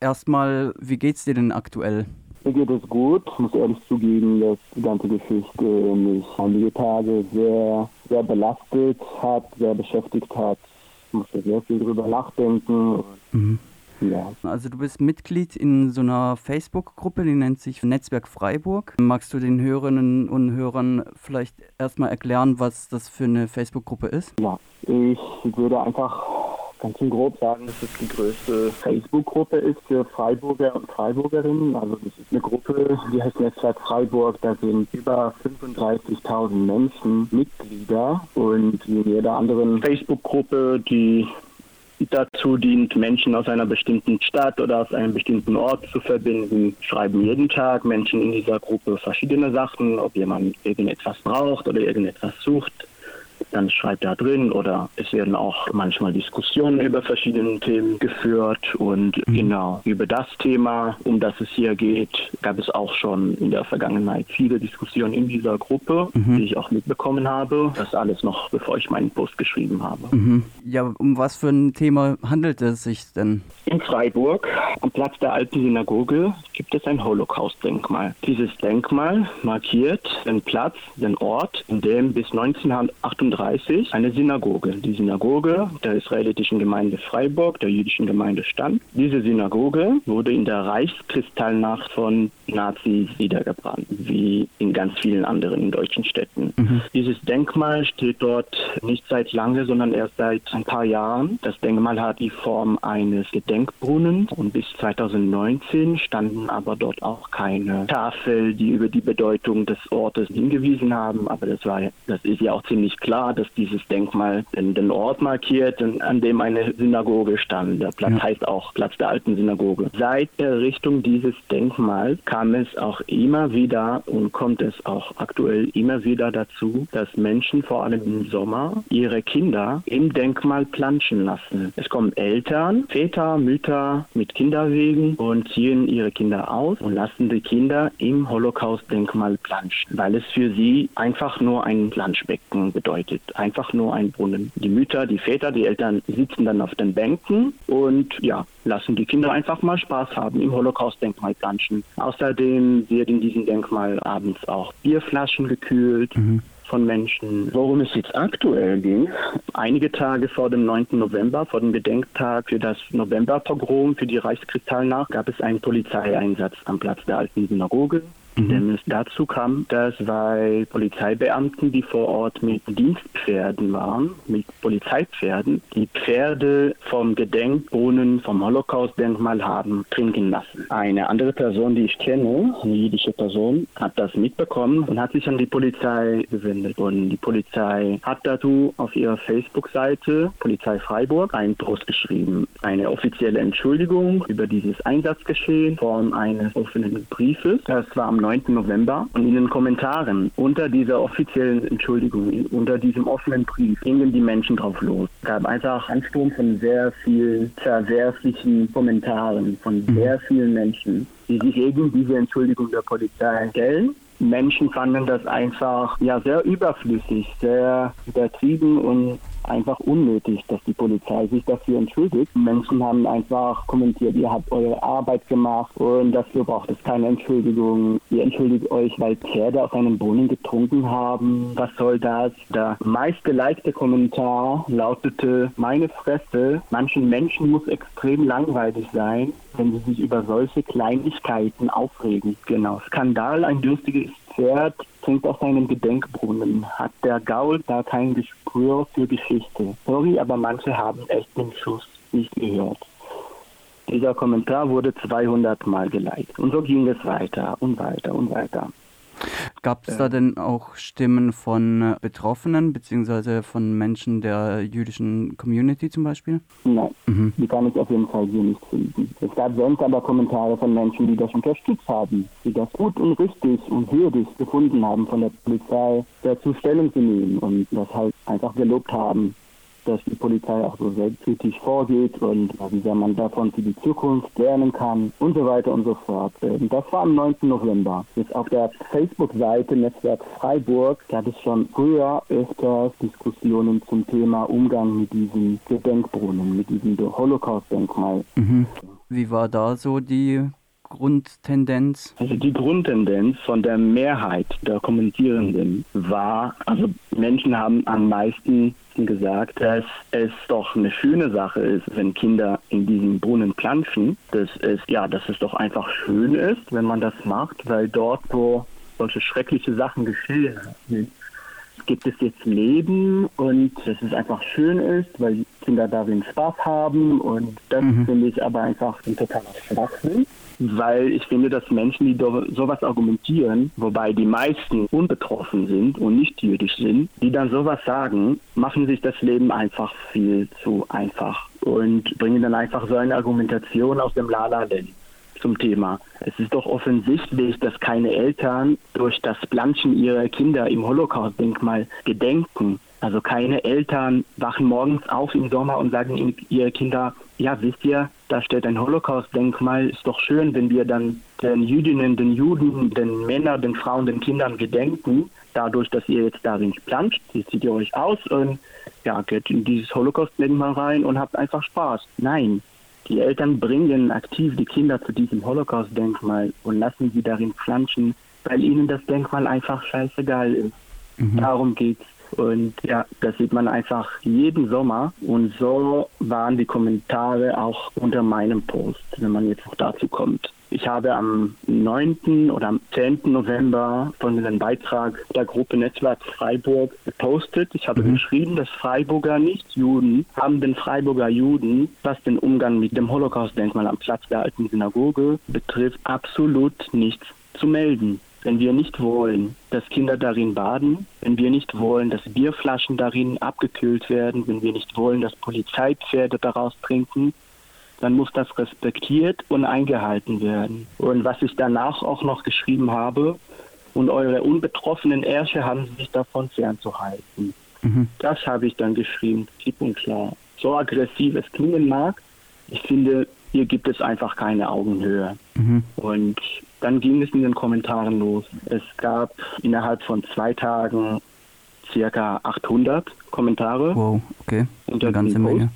erstmal, wie geht's dir denn aktuell? Mir geht es gut. Ich muss ehrlich zugeben, dass die ganze Geschichte mich einige Tage sehr, sehr belastet hat, sehr beschäftigt hat. Ich musste sehr viel drüber nachdenken. Mhm. Ja. Also du bist Mitglied in so einer Facebook-Gruppe, die nennt sich Netzwerk Freiburg. Magst du den Hörerinnen und Hörern vielleicht erstmal erklären, was das für eine Facebook-Gruppe ist? Ja, ich würde einfach ganz grob sagen, dass es die größte Facebook-Gruppe ist für Freiburger und Freiburgerinnen. Also das ist eine Gruppe, die heißt Netzwerk Freiburg. Da sind über 35.000 Menschen Mitglieder und wie in jeder anderen Facebook-Gruppe, die dazu dient, Menschen aus einer bestimmten Stadt oder aus einem bestimmten Ort zu verbinden, schreiben jeden Tag Menschen in dieser Gruppe verschiedene Sachen, ob jemand irgendetwas braucht oder irgendetwas sucht dann schreibt da drin oder es werden auch manchmal Diskussionen über verschiedene Themen geführt und mhm. genau über das Thema, um das es hier geht, gab es auch schon in der Vergangenheit viele Diskussionen in dieser Gruppe, mhm. die ich auch mitbekommen habe. Das alles noch bevor ich meinen Post geschrieben habe. Mhm. Ja, um was für ein Thema handelt es sich denn? In Freiburg, am Platz der alten Synagoge, gibt es ein Holocaust-Denkmal. Dieses Denkmal markiert den Platz, den Ort, in dem bis 1938 1930 eine Synagoge. Die Synagoge der israelitischen Gemeinde Freiburg, der jüdischen Gemeinde stand. Diese Synagoge wurde in der Reichskristallnacht von Nazis niedergebrannt, wie in ganz vielen anderen deutschen Städten. Mhm. Dieses Denkmal steht dort nicht seit lange, sondern erst seit ein paar Jahren. Das Denkmal hat die Form eines Gedenkbrunnens und bis 2019 standen aber dort auch keine Tafel, die über die Bedeutung des Ortes hingewiesen haben. Aber das war, das ist ja auch ziemlich klar dass dieses Denkmal den, den Ort markiert, an dem eine Synagoge stand. Der Platz ja. heißt auch Platz der alten Synagoge. Seit der Errichtung dieses Denkmals kam es auch immer wieder und kommt es auch aktuell immer wieder dazu, dass Menschen vor allem im Sommer ihre Kinder im Denkmal planschen lassen. Es kommen Eltern, Väter, Mütter mit Kinderwegen und ziehen ihre Kinder aus und lassen die Kinder im Holocaust-Denkmal planschen, weil es für sie einfach nur ein Planschbecken bedeutet ist einfach nur ein Brunnen. Die Mütter, die Väter, die Eltern sitzen dann auf den Bänken und ja, lassen die Kinder einfach mal Spaß haben im Holocaust-Denkmal planschen. Außerdem wird in diesem Denkmal abends auch Bierflaschen gekühlt. Mhm von Menschen. Worum es jetzt aktuell ging, einige Tage vor dem 9. November, vor dem Gedenktag für das Novemberpogrom für die Reichskristallnacht, gab es einen Polizeieinsatz am Platz der alten Synagoge. Mhm. Denn es dazu kam, dass zwei Polizeibeamten, die vor Ort mit Dienstpferden waren, mit Polizeipferden, die Pferde vom Gedenkbrunnen vom Holocaust-Denkmal haben trinken lassen. Eine andere Person, die ich kenne, eine jüdische Person, hat das mitbekommen und hat sich an die Polizei gewendet. Und die Polizei hat dazu auf ihrer Facebook-Seite Polizei Freiburg einen Post geschrieben. Eine offizielle Entschuldigung über dieses Einsatzgeschehen in Form eines offenen Briefes. Das war am 9. November und in den Kommentaren unter dieser offiziellen Entschuldigung, unter diesem offenen Brief gingen die Menschen drauf los. Es gab einfach einen Sturm von sehr vielen verwerflichen Kommentaren von mhm. sehr vielen Menschen, die sich gegen diese Entschuldigung der Polizei stellen. Menschen fanden das einfach ja sehr überflüssig, sehr übertrieben und einfach unnötig, dass die Polizei sich dafür entschuldigt. Menschen haben einfach kommentiert, ihr habt eure Arbeit gemacht und dafür braucht es keine Entschuldigung. Ihr entschuldigt euch, weil Pferde aus einem Brunnen getrunken haben. Was soll das? Der meistgelikte Kommentar lautete, meine Fresse, manchen Menschen muss extrem langweilig sein, wenn sie sich über solche Kleinigkeiten aufregen. Genau. Skandal, ein dürstiges Pferd trinkt aus seinem Gedenkbrunnen. Hat der Gaul da kein Gespür für Geschichte? Sorry, aber manche haben echt den Schuss nicht gehört. Dieser Kommentar wurde 200 Mal geliked. Und so ging es weiter und weiter und weiter. Gab es da denn auch Stimmen von äh, Betroffenen beziehungsweise von Menschen der jüdischen Community zum Beispiel? Nein, mhm. die kann ich auf jeden Fall hier nicht finden. Es gab sonst aber Kommentare von Menschen, die das unterstützt haben, die das gut und richtig und würdig gefunden haben, von der Polizei dazu Stellung zu nehmen und das halt einfach gelobt haben dass die Polizei auch so selbstkritisch vorgeht und wie sehr man davon für die Zukunft lernen kann und so weiter und so fort. Ähm, das war am 9. November. Jetzt auf der Facebook-Seite Netzwerk Freiburg gab es schon früher öfters Diskussionen zum Thema Umgang mit diesem Gedenkbrunnen, mit diesem Holocaust-Denkmal. Mhm. Wie war da so die Grundtendenz? Also die Grundtendenz von der Mehrheit der Kommentierenden war, also Menschen haben am meisten gesagt, dass es doch eine schöne Sache ist, wenn Kinder in diesem Brunnen planschen. Dass es, ja, dass es doch einfach schön ist, wenn man das macht, weil dort, wo solche schreckliche Sachen geschehen sind, gibt es jetzt Leben und dass es einfach schön ist, weil Kinder darin Spaß haben und das mhm. finde ich aber einfach ein totaler Schwachsinn weil ich finde, dass Menschen, die sowas argumentieren, wobei die meisten unbetroffen sind und nicht jüdisch sind, die dann sowas sagen, machen sich das Leben einfach viel zu einfach und bringen dann einfach so eine Argumentation aus dem Lala-Land zum Thema. Es ist doch offensichtlich, dass keine Eltern durch das Planschen ihrer Kinder im Holocaust-Denkmal gedenken. Also keine Eltern wachen morgens auf im Sommer und sagen ihre Kinder, ja, wisst ihr, da steht ein Holocaust-Denkmal. Ist doch schön, wenn wir dann den Jüdinnen, den Juden, den Männern, den Frauen, den Kindern gedenken, dadurch, dass ihr jetzt darin planscht. Jetzt zieht ihr euch aus und ja, geht in dieses Holocaust-Denkmal rein und habt einfach Spaß. Nein, die Eltern bringen aktiv die Kinder zu diesem Holocaust-Denkmal und lassen sie darin planschen, weil ihnen das Denkmal einfach scheißegal ist. Mhm. Darum geht's. Und ja, das sieht man einfach jeden Sommer. Und so waren die Kommentare auch unter meinem Post, wenn man jetzt auch dazu kommt. Ich habe am 9. oder am 10. November von einem Beitrag der Gruppe Netzwerk Freiburg gepostet. Ich habe mhm. geschrieben, dass Freiburger Nicht-Juden haben den Freiburger Juden, was den Umgang mit dem Holocaust-Denkmal am Platz der alten Synagoge betrifft, absolut nichts zu melden wenn wir nicht wollen, dass Kinder darin baden, wenn wir nicht wollen, dass Bierflaschen darin abgekühlt werden, wenn wir nicht wollen, dass Polizeipferde daraus trinken, dann muss das respektiert und eingehalten werden. Und was ich danach auch noch geschrieben habe, und eure unbetroffenen Ärsche haben sich davon fernzuhalten. Mhm. Das habe ich dann geschrieben, klipp und klar. So aggressiv es klingen mag, ich finde, hier gibt es einfach keine Augenhöhe. Mhm. Und dann ging es in den Kommentaren los. Es gab innerhalb von zwei Tagen circa 800 Kommentare. Wow, okay. Eine ganze Menge.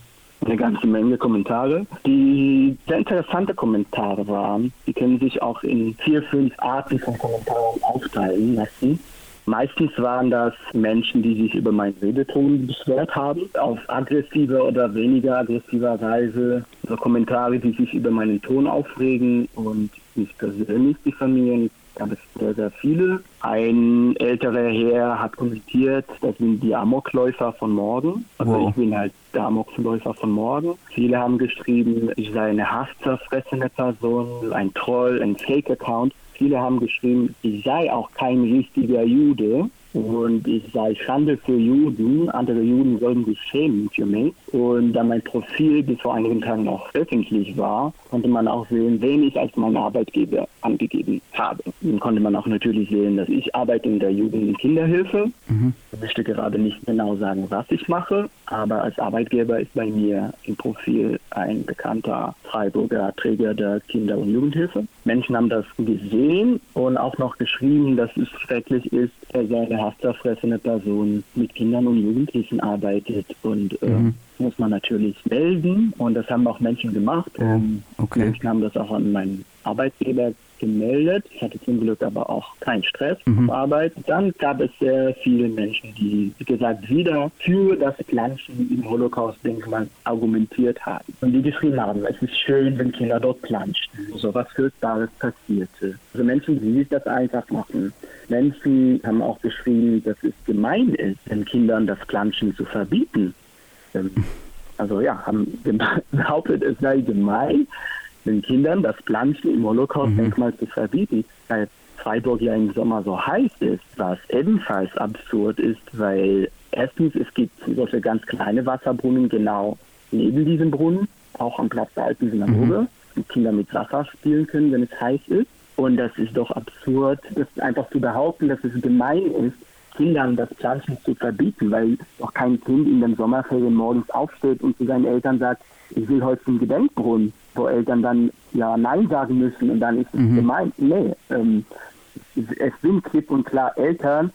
Eine ganze Menge Kommentare, die sehr interessante Kommentare waren. Die können sich auch in vier, fünf Arten von Kommentaren aufteilen lassen. Meistens waren das Menschen, die sich über meinen Redeton beschwert haben, auf aggressive oder weniger aggressiver Weise. Also Kommentare, die sich über meinen Ton aufregen und mich persönlich diffamieren. Gab es sehr, sehr viele. Ein älterer Herr hat kommentiert, das sind die Amokläufer von morgen. Also wow. ich bin halt der Amokläufer von morgen. Viele haben geschrieben, ich sei eine hasszerfressene Person, ein Troll, ein Fake-Account. Viele haben geschrieben, ich sei auch kein richtiger Jude und ich sei Schande für Juden. Andere Juden sollen sich schämen für mich. Und da mein Profil bis vor einigen Tagen auch öffentlich war, konnte man auch sehen, wen ich als mein Arbeitgeber angegeben habe. Dann konnte man auch natürlich sehen, dass ich arbeite in der Jugend- und Kinderhilfe. Mhm. Ich möchte gerade nicht genau sagen, was ich mache, aber als Arbeitgeber ist bei mir im Profil ein bekannter Freiburger Träger der Kinder- und Jugendhilfe. Menschen haben das gesehen und auch noch geschrieben, dass es schrecklich ist, er sei eine hasserfressene Person mit Kindern und Jugendlichen arbeitet und äh, mhm. muss man natürlich melden und das haben auch Menschen gemacht. Oh, okay. Menschen haben das auch an meinen Arbeitgeber gemeldet. Ich hatte zum Glück aber auch keinen Stress mhm. auf Arbeit. Dann gab es sehr viele Menschen, die, wie gesagt, wieder für das Planschen im Holocaust-Denkmal argumentiert haben. Und die geschrieben haben, es ist schön, wenn Kinder dort planschen. So was Furchtbares passierte. Also Menschen, die sich das einfach machen. Menschen haben auch geschrieben, dass es gemein ist, den Kindern das Planschen zu verbieten. Ähm, also ja, haben behauptet, es sei gemein, den Kindern das Planschen im Holocaust-Denkmal mhm. zu verbieten, weil Freiburg ja im Sommer so heiß ist, was ebenfalls absurd ist, weil erstens, es gibt solche ganz kleine Wasserbrunnen genau neben diesem Brunnen, auch am Platz der alten Synagoge, mhm. die Kinder mit Wasser spielen können, wenn es heiß ist. Und das ist doch absurd, das einfach zu behaupten, dass es gemein ist, Kindern das Planschen zu verbieten, weil doch kein Kind in den Sommerferien morgens aufsteht und zu seinen Eltern sagt, ich will heute zum Gedenkbrunnen, wo Eltern dann ja Nein sagen müssen und dann ist es mhm. gemeint. Nee, ähm, es sind klipp und klar Eltern,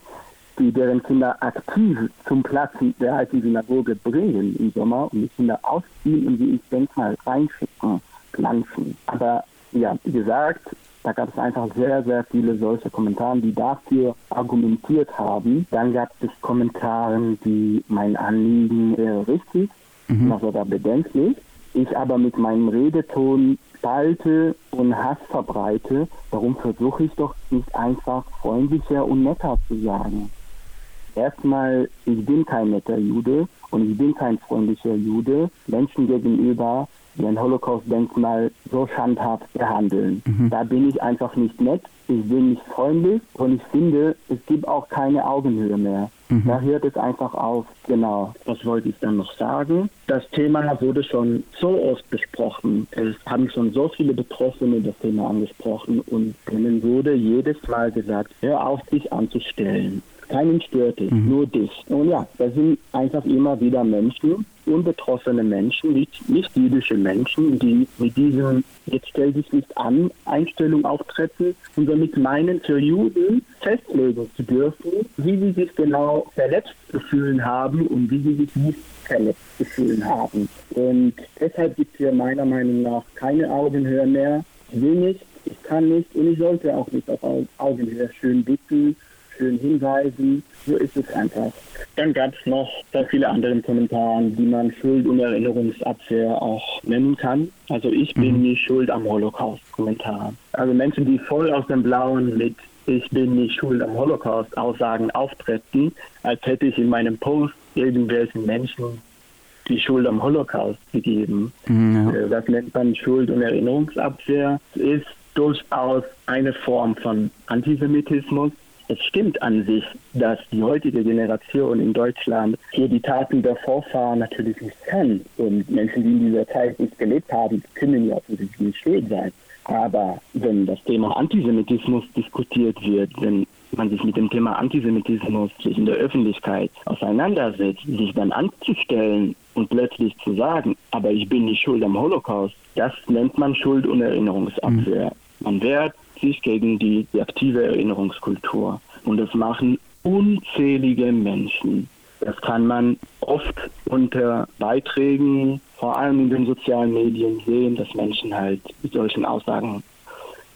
die deren Kinder aktiv zum Platz der alten Synagoge bringen im Sommer und die Kinder ausziehen und sie ins Denkmal reinschicken verpflanzen. Aber ja, wie gesagt, da gab es einfach sehr, sehr viele solche Kommentare, die dafür argumentiert haben. Dann gab es Kommentare, die mein Anliegen wäre richtig, mhm. also da bedenklich. Ich aber mit meinem Redeton spalte und Hass verbreite, warum versuche ich doch nicht einfach freundlicher und netter zu sagen? Erstmal, ich bin kein netter Jude und ich bin kein freundlicher Jude. Menschen gegenüber die ein Holocaust-Denkmal so schandhaft behandeln. Mhm. Da bin ich einfach nicht nett, ich bin nicht freundlich und ich finde, es gibt auch keine Augenhöhe mehr. Mhm. Da hört es einfach auf. Genau. Was wollte ich dann noch sagen? Das Thema wurde schon so oft besprochen. Es haben schon so viele Betroffene das Thema angesprochen und denen wurde jedes Mal gesagt, hör auf, dich anzustellen. Keinen stört es, mhm. nur dich. Und ja, das sind einfach immer wieder Menschen, unbetroffene Menschen, nicht, nicht jüdische Menschen, die mit diesem jetzt stell dich nicht an Einstellung auftreten und damit meinen, für Juden festlegen zu dürfen, wie sie sich genau verletzt gefühlt haben und wie sie sich nicht verletzt gefühlt haben. Und deshalb gibt es hier meiner Meinung nach keine Augenhöhe mehr. Ich will nicht, ich kann nicht und ich sollte auch nicht auf Augenhöhe schön bitten schön hinweisen. So ist es einfach. Dann gab es noch sehr viele andere Kommentare, die man Schuld- und Erinnerungsabwehr auch nennen kann. Also ich bin mhm. nicht schuld am Holocaust-Kommentar. Also Menschen, die voll aus dem Blauen mit ich bin nicht schuld am Holocaust Aussagen auftreten, als hätte ich in meinem Post irgendwelchen Menschen die Schuld am Holocaust gegeben. Mhm, ja. Äh, das nennt man Schuld- und Erinnerungsabwehr. Ist durchaus eine Form von Antisemitismus es stimmt an sich, dass die heutige Generation in Deutschland hier die Taten der Vorfahren natürlich nicht kann. Und Menschen, die in dieser Zeit nicht gelebt haben, können ja offensichtlich nicht schuld sein. Aber wenn das Thema Antisemitismus diskutiert wird, wenn man sich mit dem Thema Antisemitismus in der Öffentlichkeit auseinandersetzt, sich dann anzustellen und plötzlich zu sagen, aber ich bin nicht schuld am Holocaust, das nennt man Schuld- und Erinnerungsabwehr. Mhm. Man wehrt sich gegen die, die aktive Erinnerungskultur. Und das machen unzählige Menschen. Das kann man oft unter Beiträgen, vor allem in den sozialen Medien, sehen, dass Menschen halt mit solchen Aussagen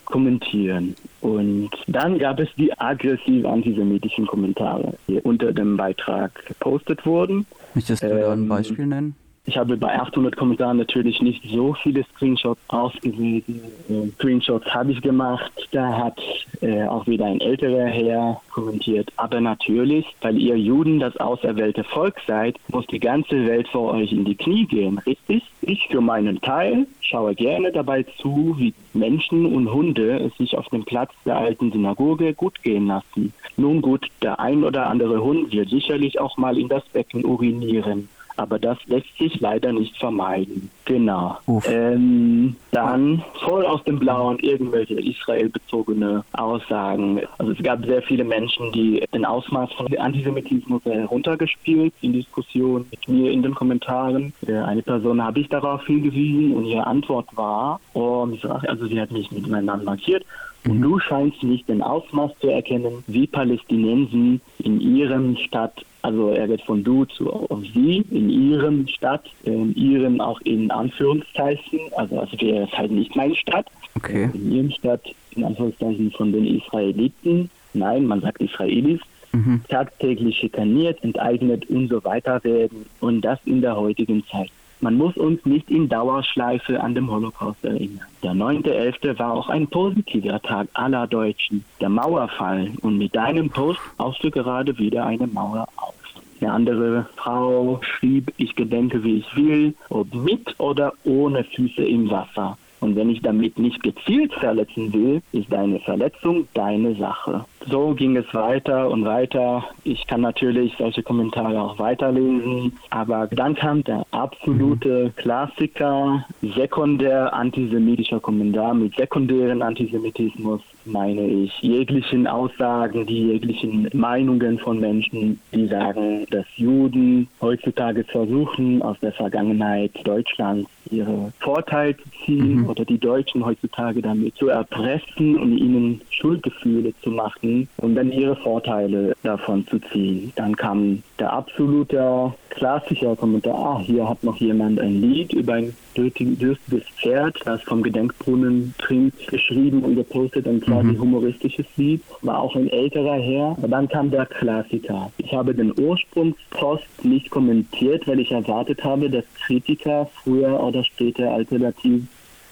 kommentieren. Und dann gab es die aggressiv antisemitischen Kommentare, die unter dem Beitrag gepostet wurden. Möchtest du da ein ähm, Beispiel nennen? Ich habe bei 800 Kommentaren natürlich nicht so viele Screenshots ausgewählt. Äh, Screenshots habe ich gemacht. Da hat äh, auch wieder ein älterer Herr kommentiert. Aber natürlich, weil ihr Juden das auserwählte Volk seid, muss die ganze Welt vor euch in die Knie gehen, richtig? Ich für meinen Teil schaue gerne dabei zu, wie Menschen und Hunde es sich auf dem Platz der alten Synagoge gut gehen lassen. Nun gut, der ein oder andere Hund wird sicherlich auch mal in das Becken urinieren aber das lässt sich leider nicht vermeiden. Genau. Ähm, dann voll aus dem Blauen irgendwelche Israel-bezogene Aussagen. Also es gab sehr viele Menschen, die den Ausmaß von Antisemitismus heruntergespielt in Diskussionen mit mir in den Kommentaren. Eine Person habe ich darauf hingewiesen und ihre Antwort war, oh, also sie hat mich mit meinem Namen markiert und du scheinst nicht den Ausmaß zu erkennen, wie Palästinensen in ihrem Stadt, also er wird von du zu auf sie, in ihrem Stadt, in ihrem auch in Anführungszeichen, also also wäre es halt nicht meine Stadt, okay. in ihrem Stadt in Anführungszeichen von den Israeliten, nein, man sagt Israelis, mhm. tagtäglich schikaniert, enteignet und so weiter werden und das in der heutigen Zeit. Man muss uns nicht in Dauerschleife an dem Holocaust erinnern. Der 9.11. war auch ein positiver Tag aller Deutschen. Der Mauerfall. Und mit deinem Post baust du gerade wieder eine Mauer auf. Eine andere Frau schrieb, ich gedenke, wie ich will, ob mit oder ohne Füße im Wasser. Und wenn ich damit nicht gezielt verletzen will, ist deine Verletzung deine Sache. So ging es weiter und weiter. Ich kann natürlich solche Kommentare auch weiterlesen, aber dann kam der absolute Klassiker, sekundär antisemitischer Kommentar mit sekundären Antisemitismus meine ich jeglichen Aussagen, die jeglichen Meinungen von Menschen, die sagen, dass Juden heutzutage versuchen, aus der Vergangenheit Deutschlands ihre Vorteile zu ziehen mhm. oder die Deutschen heutzutage damit zu erpressen und ihnen Schuldgefühle zu machen und dann ihre Vorteile davon zu ziehen. Dann kam der absolute klassische Kommentar, ah, hier hat noch jemand ein Lied über ein dürstiges Pferd, das vom Gedenkbrunnen trinkt, geschrieben und gepostet, ein quasi mhm. humoristisches Lied, war auch ein älterer Herr. Aber dann kam der Klassiker. Ich habe den Ursprungspost nicht kommentiert, weil ich erwartet habe, dass Kritiker früher oder später alternativ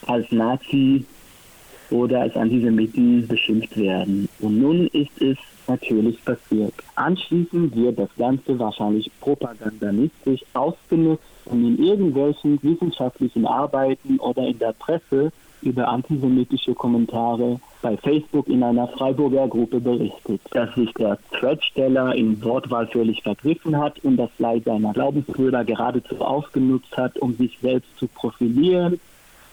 als Nazi oder als Antisemiten beschimpft werden. Und nun ist es natürlich passiert. Anschließend wird das Ganze wahrscheinlich propagandistisch ausgenutzt, um in irgendwelchen wissenschaftlichen Arbeiten oder in der Presse über antisemitische Kommentare bei Facebook in einer Freiburger Gruppe berichtet, dass sich der Threadsteller in Wortwahl völlig vergriffen hat und das Leid seiner Glaubensbrüder geradezu ausgenutzt hat, um sich selbst zu profilieren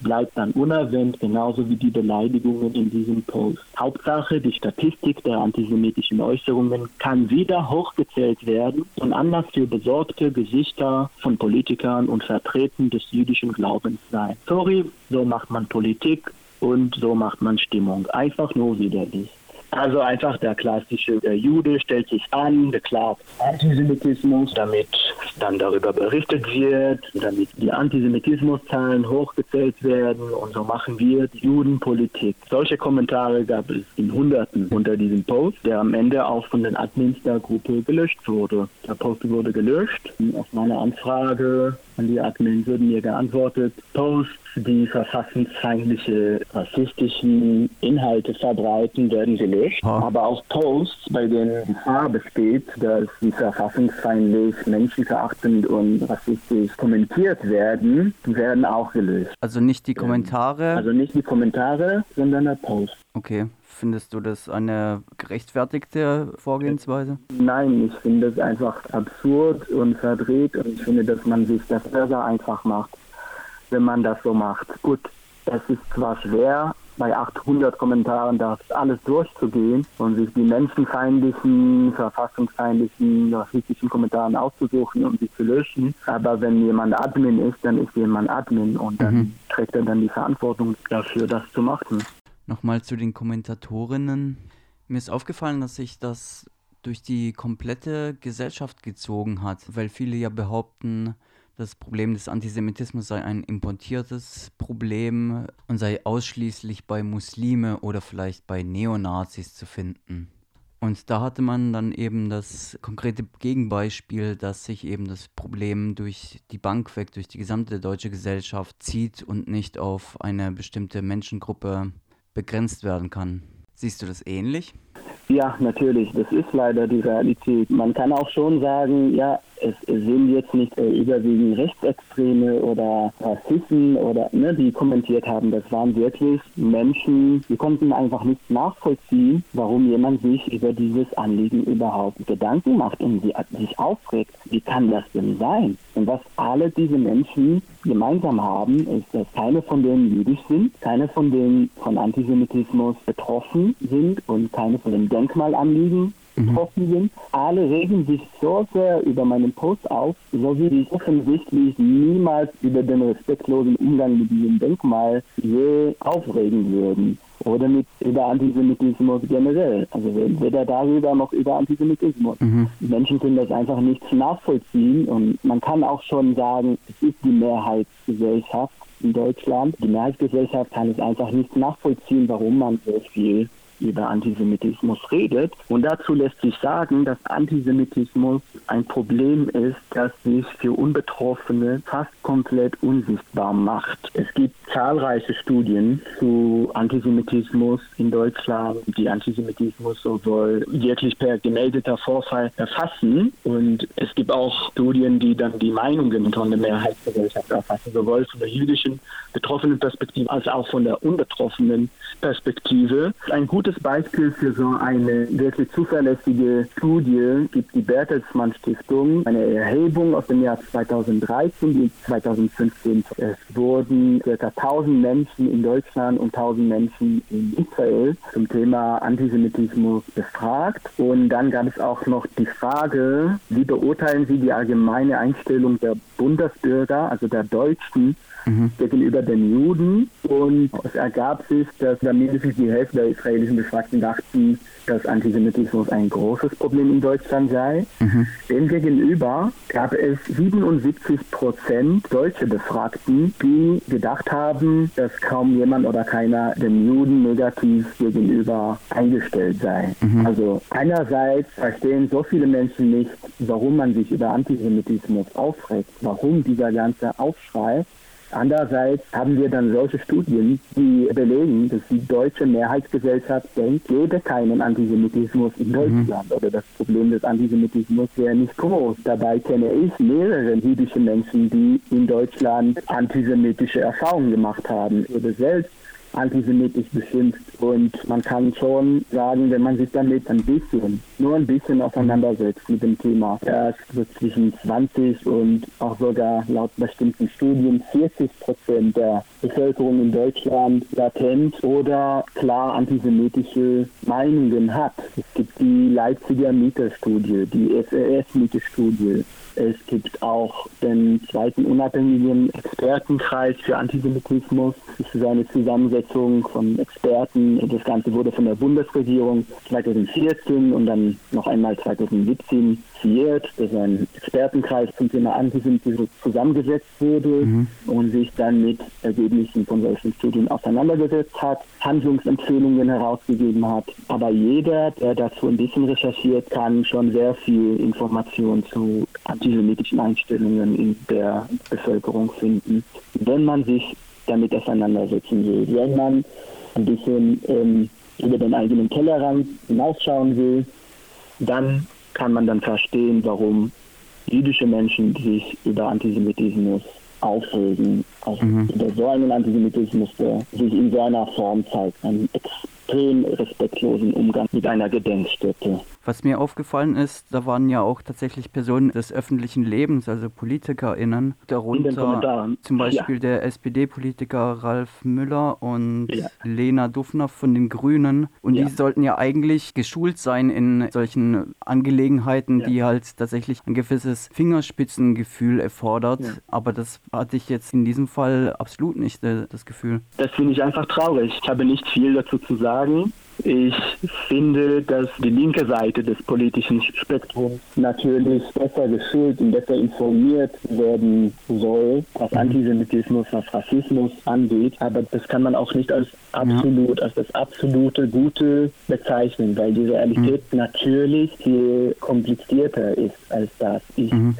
bleibt dann unerwähnt, genauso wie die Beleidigungen in diesem Post. Hauptsache, die Statistik der antisemitischen Äußerungen kann wieder hochgezählt werden und Anlass für besorgte Gesichter von Politikern und Vertretern des jüdischen Glaubens sein. Sorry, so macht man Politik und so macht man Stimmung. Einfach nur widerlich. Also einfach der klassische der Jude stellt sich an, beklagt Antisemitismus, damit dann darüber berichtet wird, damit die Antisemitismuszahlen hochgezählt werden und so machen wir die Judenpolitik. Solche Kommentare gab es in Hunderten unter diesem Post, der am Ende auch von den Admins der Gruppe gelöscht wurde. Der Post wurde gelöscht. Auf meine Anfrage an die Admins wurden mir geantwortet, Posts, die verfassungsfeindliche, rassistischen Inhalte verbreiten, werden gelöscht. Ha. Aber auch Posts, bei denen Gefahr besteht, dass sie verfassungsfeindlich, menschenverachtend und rassistisch kommentiert werden, werden auch gelöscht. Also nicht die Kommentare? Also nicht die Kommentare, sondern der Post. Okay. Findest du das eine gerechtfertigte Vorgehensweise? Nein, ich finde es einfach absurd und verdreht und ich finde, dass man sich das besser einfach macht, wenn man das so macht. Gut, es ist zwar schwer, bei 800 Kommentaren das alles durchzugehen und sich die menschenfeindlichen, verfassungsfeindlichen, rassistischen Kommentaren auszusuchen und sie zu löschen. Aber wenn jemand Admin ist, dann ist jemand Admin und dann mhm. trägt er dann die Verantwortung dafür, das zu machen. Nochmal zu den Kommentatorinnen. Mir ist aufgefallen, dass sich das durch die komplette Gesellschaft gezogen hat, weil viele ja behaupten, das Problem des Antisemitismus sei ein importiertes Problem und sei ausschließlich bei Muslime oder vielleicht bei Neonazis zu finden. Und da hatte man dann eben das konkrete Gegenbeispiel, dass sich eben das Problem durch die Bank weg, durch die gesamte deutsche Gesellschaft zieht und nicht auf eine bestimmte Menschengruppe begrenzt werden kann. Siehst du das ähnlich? Ja, natürlich. Das ist leider die Realität. Man kann auch schon sagen, ja, es sind jetzt nicht äh, überwiegend Rechtsextreme oder Rassisten oder ne, die kommentiert haben. Das waren wirklich Menschen, die konnten einfach nicht nachvollziehen, warum jemand sich über dieses Anliegen überhaupt Gedanken macht und sich aufregt. Wie kann das denn sein? Und was alle diese Menschen gemeinsam haben, ist, dass keine von denen jüdisch sind, keine von denen von Antisemitismus betroffen sind und keine von den Denkmalanliegen betroffen sind. Alle regen sich so sehr über meinen Post auf, so wie sich offensichtlich niemals über den respektlosen Umgang mit diesem Denkmal je aufregen würden. Oder mit über Antisemitismus generell. Also weder darüber noch über Antisemitismus. Mhm. Menschen können das einfach nicht nachvollziehen und man kann auch schon sagen, es ist die Mehrheitsgesellschaft in Deutschland. Die Mehrheitsgesellschaft kann es einfach nicht nachvollziehen, warum man so viel über Antisemitismus redet. Und dazu lässt sich sagen, dass Antisemitismus ein Problem ist, das sich für Unbetroffene fast komplett unsichtbar macht. Es gibt zahlreiche Studien zu Antisemitismus in Deutschland, die Antisemitismus sowohl wirklich per gemeldeter Vorfall erfassen. Und es gibt auch Studien, die dann die Meinungen von der Mehrheitsgesellschaft erfassen, sowohl von der jüdischen betroffenen Perspektive als auch von der unbetroffenen Perspektive. Ein gutes gutes Beispiel für so eine wirklich zuverlässige Studie gibt die Bertelsmann Stiftung, eine Erhebung aus dem Jahr 2013, die 2015. Es wurden ca. 1000 Menschen in Deutschland und 1000 Menschen in Israel zum Thema Antisemitismus befragt. Und dann gab es auch noch die Frage, wie beurteilen Sie die allgemeine Einstellung der Bundesbürger, also der Deutschen, mhm. gegenüber den Juden. Und es ergab sich, dass mindestens die Hälfte der israelischen Befragten dachten, dass Antisemitismus ein großes Problem in Deutschland sei. Mhm. Demgegenüber gab es 77 Prozent deutsche Befragten, die gedacht haben, dass kaum jemand oder keiner den Juden negativ gegenüber eingestellt sei. Mhm. Also einerseits verstehen so viele Menschen nicht, warum man sich über Antisemitismus aufregt, warum dieser ganze Aufschrei. Andererseits haben wir dann solche Studien, die belegen, dass die deutsche Mehrheitsgesellschaft denkt, gäbe keinen Antisemitismus in mhm. Deutschland mhm. oder das Problem des Antisemitismus wäre nicht groß. Dabei kenne ich mehrere jüdische Menschen, die in Deutschland antisemitische Erfahrungen gemacht haben oder selbst antisemitisch beschimpft. Und man kann schon sagen, wenn man sich damit ein bisschen, nur ein bisschen auseinandersetzt mit dem Thema, dass so zwischen 20 und auch sogar laut bestimmten Studien 40 Prozent der Bevölkerung in Deutschland latent oder klar antisemitische Meinungen hat. Es gibt die Leipziger Mieterstudie, die SES-Mieterstudie, es gibt auch den zweiten unabhängigen Expertenkreis für Antisemitismus. Das ist eine Zusammensetzung von Experten. Das Ganze wurde von der Bundesregierung 2014 und dann noch einmal 2017 initiiert, dass ein Expertenkreis zum Thema Antisemitismus zusammengesetzt wurde mhm. und sich dann mit Ergebnissen von solchen Studien auseinandergesetzt hat, Handlungsempfehlungen herausgegeben hat. Aber jeder, der dazu ein bisschen recherchiert, kann schon sehr viel Information zu antisemitischen Einstellungen in der Bevölkerung finden, wenn man sich damit auseinandersetzen will. Wenn man ein bisschen ähm, über den eigenen Tellerrand hinausschauen will, dann kann man dann verstehen, warum jüdische Menschen sich über Antisemitismus aufregen. Auch mhm. über so einen Antisemitismus, der sich in so einer Form zeigt. Ein extrem respektlosen Umgang mit einer Gedenkstätte. Was mir aufgefallen ist, da waren ja auch tatsächlich Personen des öffentlichen Lebens, also PolitikerInnen, darunter zum Beispiel ja. der SPD-Politiker Ralf Müller und ja. Lena Dufner von den Grünen. Und ja. die sollten ja eigentlich geschult sein in solchen Angelegenheiten, die halt tatsächlich ein gewisses Fingerspitzengefühl erfordert. Aber das hatte ich jetzt in diesem Fall absolut nicht äh, das Gefühl. Das finde ich einfach traurig. Ich habe nicht viel dazu zu sagen. Ich finde, dass die linke Seite des politischen Spektrums natürlich besser geschult und besser informiert werden soll, was mhm. Antisemitismus, was Rassismus angeht. Aber das kann man auch nicht als absolut, als das absolute Gute bezeichnen, weil die Realität mhm. natürlich viel komplizierter ist als das. Ich mhm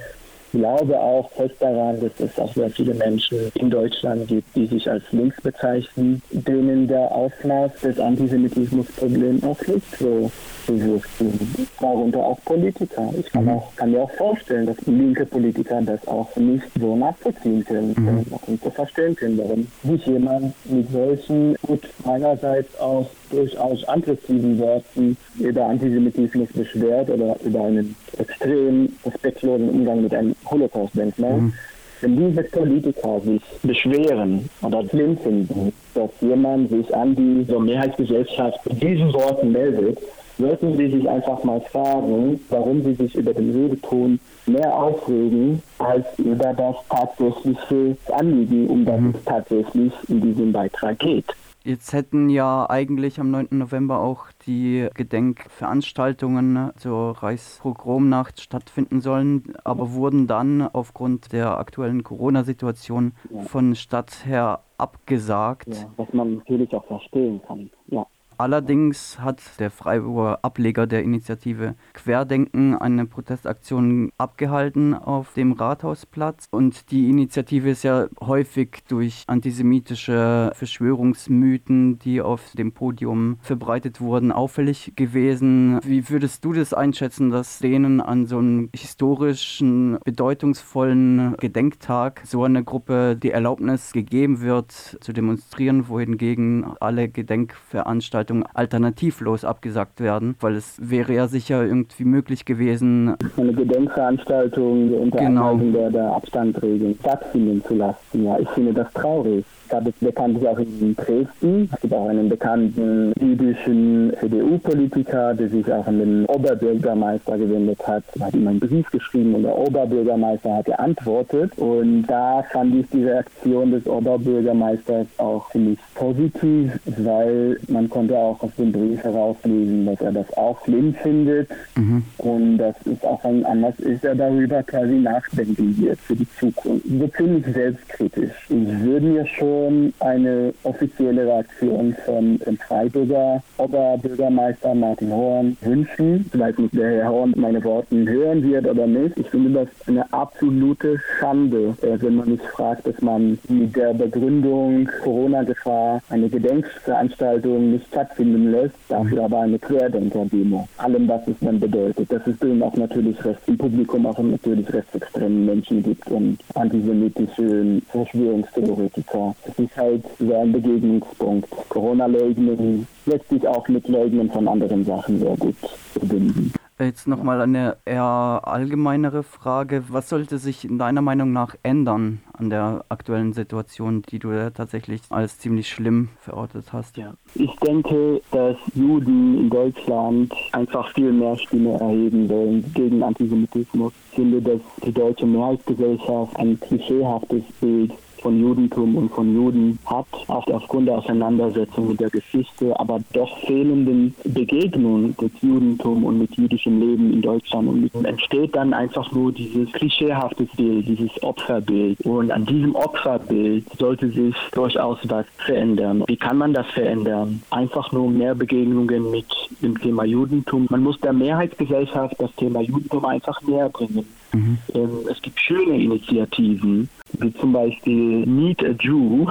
glaube auch fest daran, dass es auch sehr viele Menschen in Deutschland gibt, die sich als links bezeichnen, denen der Ausmaß des Antisemitismusproblems auch nicht so bewusst sind. Darunter auch Politiker. Ich kann, mhm. auch, kann mir auch vorstellen, dass linke Politiker das auch nicht so nachvollziehen können mhm. und so verstehen können, warum sich jemand mit solchen und meinerseits auch durchaus aggressiven Worten über Antisemitismus beschwert oder über einen extrem respektlosen Umgang mit einem Holocaust-Denkmal. Mhm. Wenn diese Politiker sich beschweren oder schlimm finden, dass jemand sich an die so Mehrheitsgesellschaft mit diesen Worten meldet, sollten Sie sich einfach mal fragen, warum Sie sich über den Redeton mehr aufregen als über das tatsächliche Anliegen, um das mhm. es tatsächlich in diesem Beitrag geht. Jetzt hätten ja eigentlich am 9. November auch die Gedenkveranstaltungen zur Reichspogromnacht stattfinden sollen, aber wurden dann aufgrund der aktuellen Corona-Situation ja. von Stadt her abgesagt. Ja, was man natürlich auch verstehen kann. Ja. Allerdings hat der Freiburger Ableger der Initiative Querdenken eine Protestaktion abgehalten auf dem Rathausplatz. Und die Initiative ist ja häufig durch antisemitische Verschwörungsmythen, die auf dem Podium verbreitet wurden, auffällig gewesen. Wie würdest du das einschätzen, dass denen an so einem historischen, bedeutungsvollen Gedenktag so eine Gruppe die Erlaubnis gegeben wird, zu demonstrieren, wohingegen alle Gedenkveranstaltungen Veranstaltung alternativlos abgesagt werden, weil es wäre ja sicher irgendwie möglich gewesen. Eine Gedenkveranstaltung unter genau. Der, der Abstandregeln stattfinden zu lassen. Ja, ich finde das traurig gab es bekanntlich auch in Dresden. Es gibt auch einen bekannten jüdischen CDU-Politiker, der sich auch an den Oberbürgermeister gewendet hat. Er hat ihm einen Brief geschrieben und der Oberbürgermeister hat geantwortet. Und da fand ich die Reaktion des Oberbürgermeisters auch ziemlich positiv, weil man konnte auch aus dem Brief herauslesen, dass er das auch schlimm findet. Mhm. Und das ist auch ein Anlass ist, er darüber quasi nachdenken wird für die Zukunft. So ziemlich selbstkritisch. Ich würde mir schon schon eine offizielle Reaktion von dem Freiburger Oberbürgermeister Martin Horn wünschen. Ich weiß nicht, der Herr Horn meine Worte hören wird oder nicht. Ich finde das eine absolute Schande, äh, wenn man mich fragt, dass man mit der Begründung Corona-Gefahr eine Gedenkveranstaltung nicht stattfinden lässt, dafür aber eine Querdenker-Demo. Allem, was es dann bedeutet. Dass es dann auch natürlich recht, im Publikum auch natürlich rechtsextremen Menschen gibt und antisemitische Verschwörungstheoretiker. Es ist halt so ein Begegnungspunkt. Corona-Leugnen lässt sich auch mit Leugnen von anderen Sachen sehr gut verbinden. Jetzt nochmal eine eher allgemeinere Frage. Was sollte sich in deiner Meinung nach ändern an der aktuellen Situation, die du ja tatsächlich als ziemlich schlimm verortet hast? Ja. Ich denke, dass Juden in Deutschland einfach viel mehr Stimme erheben wollen gegen Antisemitismus. Ich finde, dass die deutsche Mehrheitsgesellschaft ein klischeehaftes Bild von Judentum und von Juden hat, auch aufgrund der Auseinandersetzung mit der Geschichte, aber doch fehlenden Begegnung des Judentums und mit jüdischem Leben in Deutschland. Und entsteht dann einfach nur dieses klischeehafte Bild, dieses Opferbild. Und an diesem Opferbild sollte sich durchaus was verändern. Wie kann man das verändern? Einfach nur mehr Begegnungen mit dem Thema Judentum. Man muss der Mehrheitsgesellschaft das Thema Judentum einfach näher bringen. Mhm. Ähm, es gibt schöne Initiativen, wie zum Beispiel Meet a Jew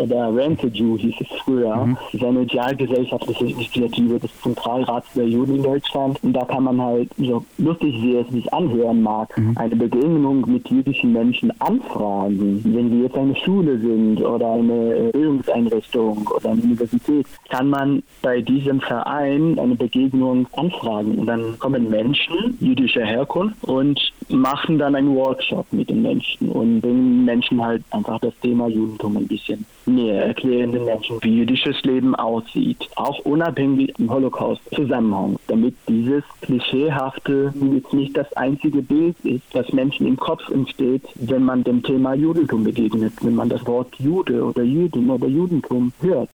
oder Rent a Jew hieß es früher. Mhm. Ist eine sozialgesellschaftliche Initiative des Zentralrats der Juden in Deutschland. Und da kann man halt, so lustig wie es sich anhören mag, mhm. eine Begegnung mit jüdischen Menschen anfragen. Wenn sie jetzt eine Schule sind oder eine Bildungseinrichtung oder eine Universität, kann man bei diesem Verein eine Begegnung anfragen. Und dann kommen Menschen jüdischer Herkunft und machen dann einen Workshop mit den Menschen und bringen Menschen halt einfach das Thema Judentum ein bisschen näher, erklären den Menschen, wie jüdisches Leben aussieht, auch unabhängig im Holocaust-Zusammenhang, damit dieses klischeehafte jetzt nicht das einzige Bild ist, das Menschen im Kopf entsteht, wenn man dem Thema Judentum begegnet, wenn man das Wort Jude oder Jüdin oder Judentum hört.